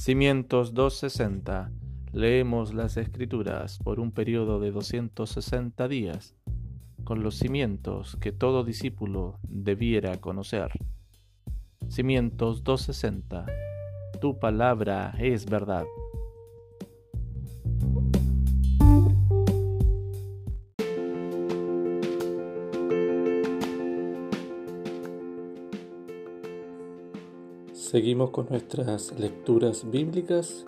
Cimientos 260. Leemos las escrituras por un periodo de 260 días, con los cimientos que todo discípulo debiera conocer. Cimientos 260. Tu palabra es verdad. Seguimos con nuestras lecturas bíblicas.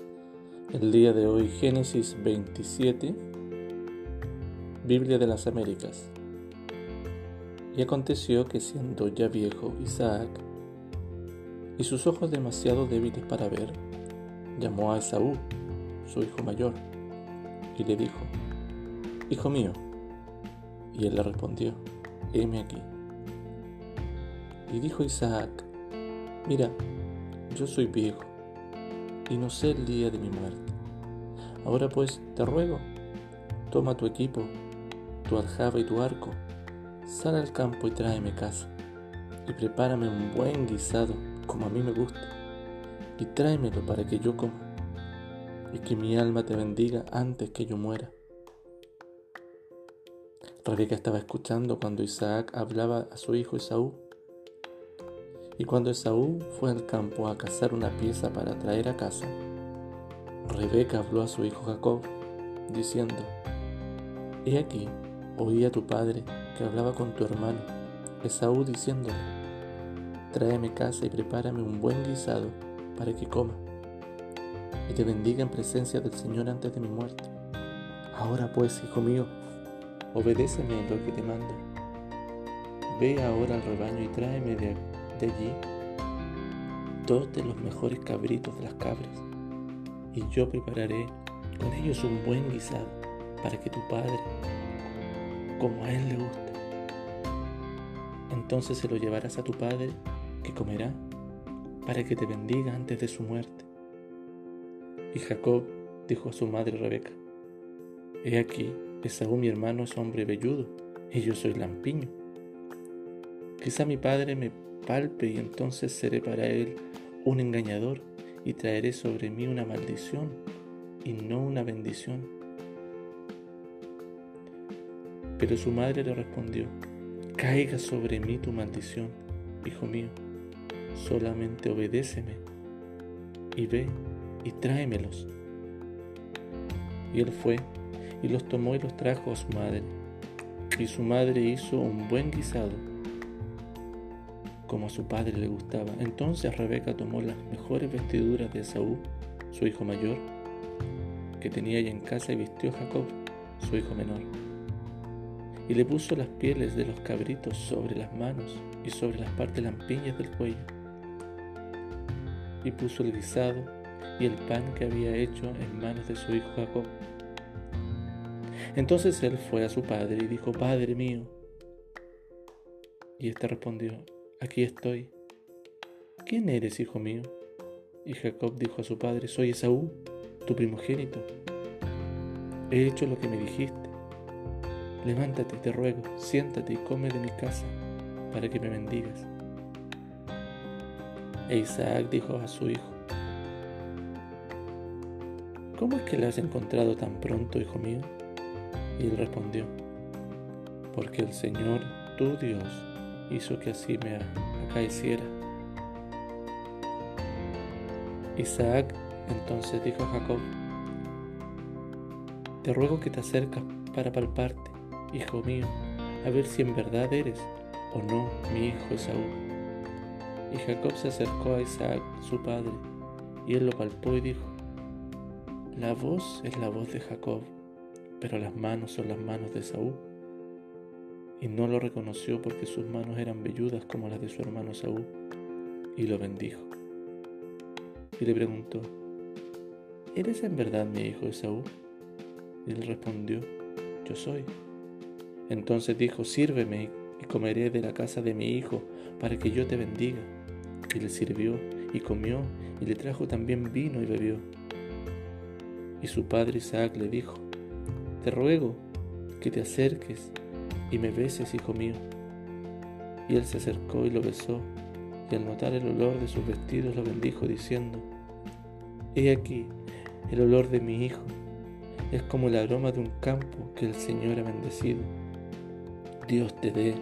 El día de hoy Génesis 27, Biblia de las Américas. Y aconteció que siendo ya viejo Isaac y sus ojos demasiado débiles para ver, llamó a Esaú, su hijo mayor, y le dijo, Hijo mío. Y él le respondió, heme aquí. Y dijo Isaac, Mira, yo soy viejo y no sé el día de mi muerte. Ahora pues te ruego, toma tu equipo, tu aljaba y tu arco, sal al campo y tráeme casa, y prepárame un buen guisado como a mí me gusta, y tráemelo para que yo coma, y que mi alma te bendiga antes que yo muera. Rebeca estaba escuchando cuando Isaac hablaba a su hijo Esaú y cuando Esaú fue al campo a cazar una pieza para traer a casa, Rebeca habló a su hijo Jacob, diciendo, He aquí, oí a tu padre que hablaba con tu hermano, Esaú, diciéndole, Tráeme casa y prepárame un buen guisado para que coma, y te bendiga en presencia del Señor antes de mi muerte. Ahora pues, hijo mío, obedéceme en lo que te mando. Ve ahora al rebaño y tráeme de allí dos de los mejores cabritos de las cabras, y yo prepararé con ellos un buen guisado para que tu padre, como a él le guste, entonces se lo llevarás a tu padre, que comerá, para que te bendiga antes de su muerte. Y Jacob dijo a su madre Rebeca, He aquí, Esaú mi hermano es hombre velludo, y yo soy lampiño. Quizá mi padre me palpe y entonces seré para él un engañador y traeré sobre mí una maldición y no una bendición. Pero su madre le respondió, caiga sobre mí tu maldición, hijo mío, solamente obedéceme y ve y tráemelos. Y él fue y los tomó y los trajo a su madre. Y su madre hizo un buen guisado como a su padre le gustaba. Entonces Rebeca tomó las mejores vestiduras de Esaú, su hijo mayor, que tenía ella en casa y vistió a Jacob, su hijo menor. Y le puso las pieles de los cabritos sobre las manos y sobre las partes lampiñas del cuello. Y puso el guisado y el pan que había hecho en manos de su hijo Jacob. Entonces él fue a su padre y dijo, Padre mío. Y éste respondió, aquí estoy. ¿Quién eres, hijo mío? Y Jacob dijo a su padre, soy Esaú, tu primogénito. He hecho lo que me dijiste. Levántate, te ruego, siéntate y come de mi casa, para que me bendigas. E Isaac dijo a su hijo, ¿Cómo es que la has encontrado tan pronto, hijo mío? Y él respondió, porque el Señor, tu Dios, hizo que así me acaeciera. Isaac entonces dijo a Jacob, te ruego que te acercas para palparte, hijo mío, a ver si en verdad eres o no mi hijo Esaú. Y Jacob se acercó a Isaac, su padre, y él lo palpó y dijo, la voz es la voz de Jacob, pero las manos son las manos de Esaú y no lo reconoció porque sus manos eran velludas como las de su hermano Saúl, y lo bendijo. Y le preguntó, ¿Eres en verdad mi hijo Esaú? Y él respondió, Yo soy. Entonces dijo, Sírveme y comeré de la casa de mi hijo para que yo te bendiga. Y le sirvió y comió y le trajo también vino y bebió. Y su padre Isaac le dijo, Te ruego que te acerques y me beses, hijo mío. Y él se acercó y lo besó, y al notar el olor de sus vestidos lo bendijo, diciendo, He aquí, el olor de mi hijo es como el aroma de un campo que el Señor ha bendecido. Dios te dé,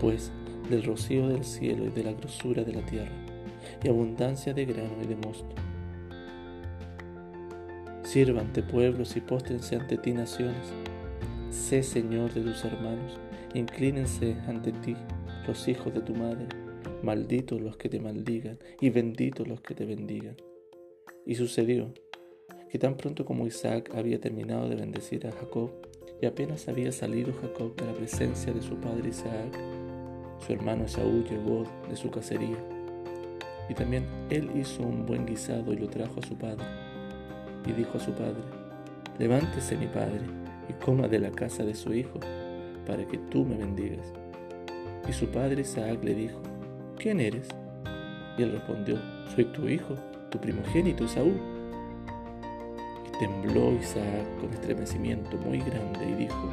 pues, del rocío del cielo y de la grosura de la tierra, y abundancia de grano y de mosto. Sírvante pueblos y póstrense ante ti naciones. Sé Señor de tus hermanos, inclínense ante ti los hijos de tu madre. Malditos los que te maldigan y benditos los que te bendigan. Y sucedió que tan pronto como Isaac había terminado de bendecir a Jacob, y apenas había salido Jacob de la presencia de su padre Isaac, su hermano Esaú llegó de su cacería, y también él hizo un buen guisado y lo trajo a su padre, y dijo a su padre, levántese mi padre, y coma de la casa de su hijo, para que tú me bendigas. Y su padre Isaac le dijo, ¿quién eres? Y él respondió, soy tu hijo, tu primogénito Esaú. Tembló Isaac con estremecimiento muy grande y dijo,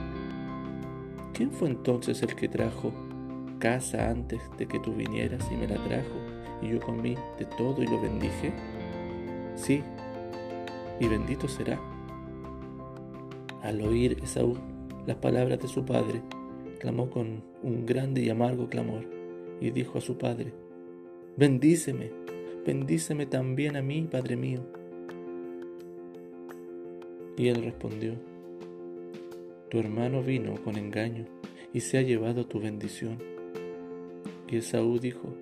¿quién fue entonces el que trajo casa antes de que tú vinieras y me la trajo y yo comí de todo y lo bendije? Sí, y bendito será. Al oír Esaú las palabras de su padre, clamó con un grande y amargo clamor y dijo a su padre, bendíceme, bendíceme también a mí, Padre mío. Y él respondió, Tu hermano vino con engaño y se ha llevado tu bendición. Y Esaú dijo,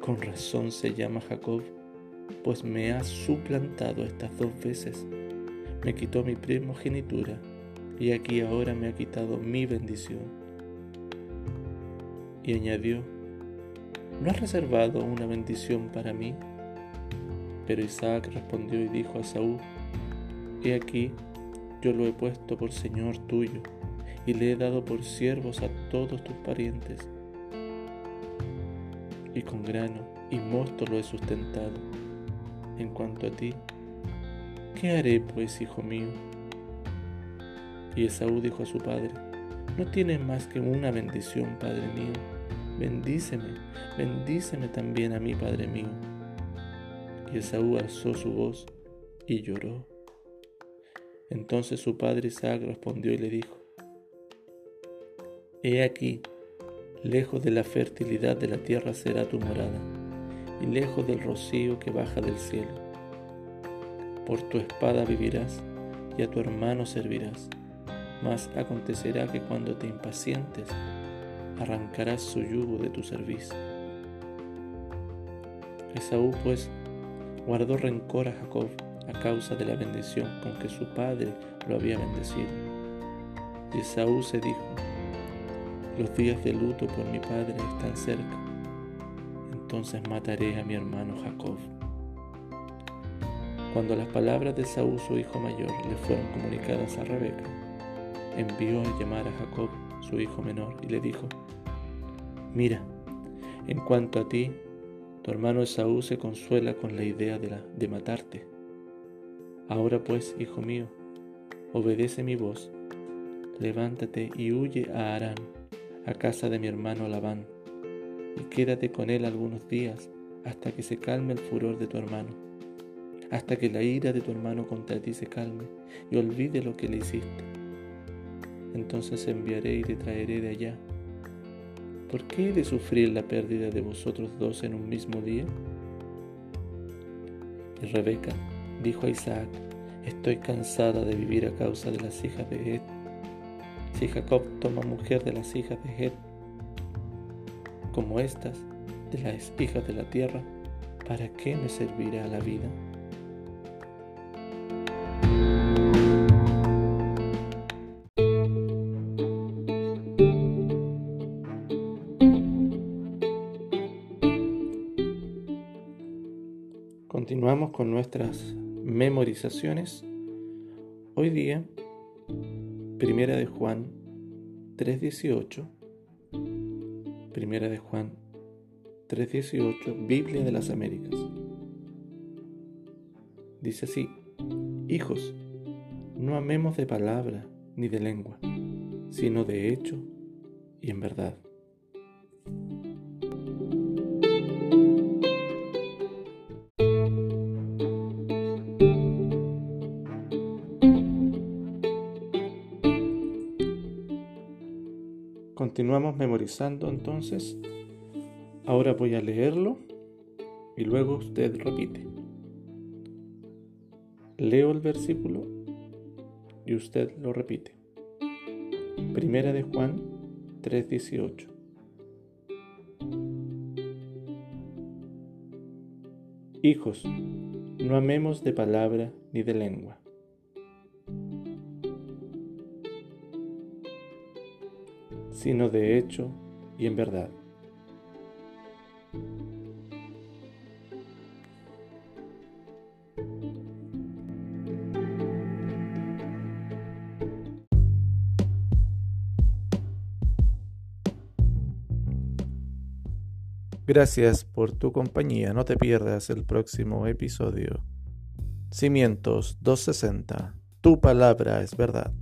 Con razón se llama Jacob, pues me ha suplantado estas dos veces. Me quitó mi primogenitura y aquí ahora me ha quitado mi bendición. Y añadió, ¿no has reservado una bendición para mí? Pero Isaac respondió y dijo a Saúl, He aquí, yo lo he puesto por Señor tuyo, y le he dado por siervos a todos tus parientes. Y con grano y mosto lo he sustentado. En cuanto a ti, ¿qué haré pues, hijo mío? Y Esaú dijo a su padre, no tienes más que una bendición, Padre mío. Bendíceme, bendíceme también a mí, Padre mío. Y Esaú alzó su voz y lloró. Entonces su padre Isaac respondió y le dijo, He aquí, lejos de la fertilidad de la tierra será tu morada, y lejos del rocío que baja del cielo. Por tu espada vivirás, y a tu hermano servirás, mas acontecerá que cuando te impacientes, arrancarás su yugo de tu servicio. Esaú pues guardó rencor a Jacob a causa de la bendición con que su padre lo había bendecido. Y Esaú se dijo, los días de luto por mi padre están cerca, entonces mataré a mi hermano Jacob. Cuando las palabras de Esaú, su hijo mayor, le fueron comunicadas a Rebeca, envió a llamar a Jacob, su hijo menor, y le dijo, Mira, en cuanto a ti, tu hermano Esaú se consuela con la idea de, la, de matarte. Ahora pues, hijo mío, obedece mi voz, levántate y huye a Arán, a casa de mi hermano Labán, y quédate con él algunos días hasta que se calme el furor de tu hermano, hasta que la ira de tu hermano contra ti se calme y olvide lo que le hiciste. Entonces enviaré y te traeré de allá. ¿Por qué he de sufrir la pérdida de vosotros dos en un mismo día? Y Rebeca dijo a Isaac, estoy cansada de vivir a causa de las hijas de Ed. Si Jacob toma mujer de las hijas de Ed, como estas, de las hijas de la tierra, ¿para qué me servirá la vida? Continuamos con nuestras memorizaciones. Hoy día, Primera de Juan 3.18, Primera de Juan 3.18, Biblia de las Américas. Dice así, hijos, no amemos de palabra ni de lengua, sino de hecho y en verdad. Continuamos memorizando entonces. Ahora voy a leerlo y luego usted repite. Leo el versículo y usted lo repite. Primera de Juan 3:18. Hijos, no amemos de palabra ni de lengua. Sino de hecho y en verdad. Gracias por tu compañía. No te pierdas el próximo episodio. Cimientos 260. Tu palabra es verdad.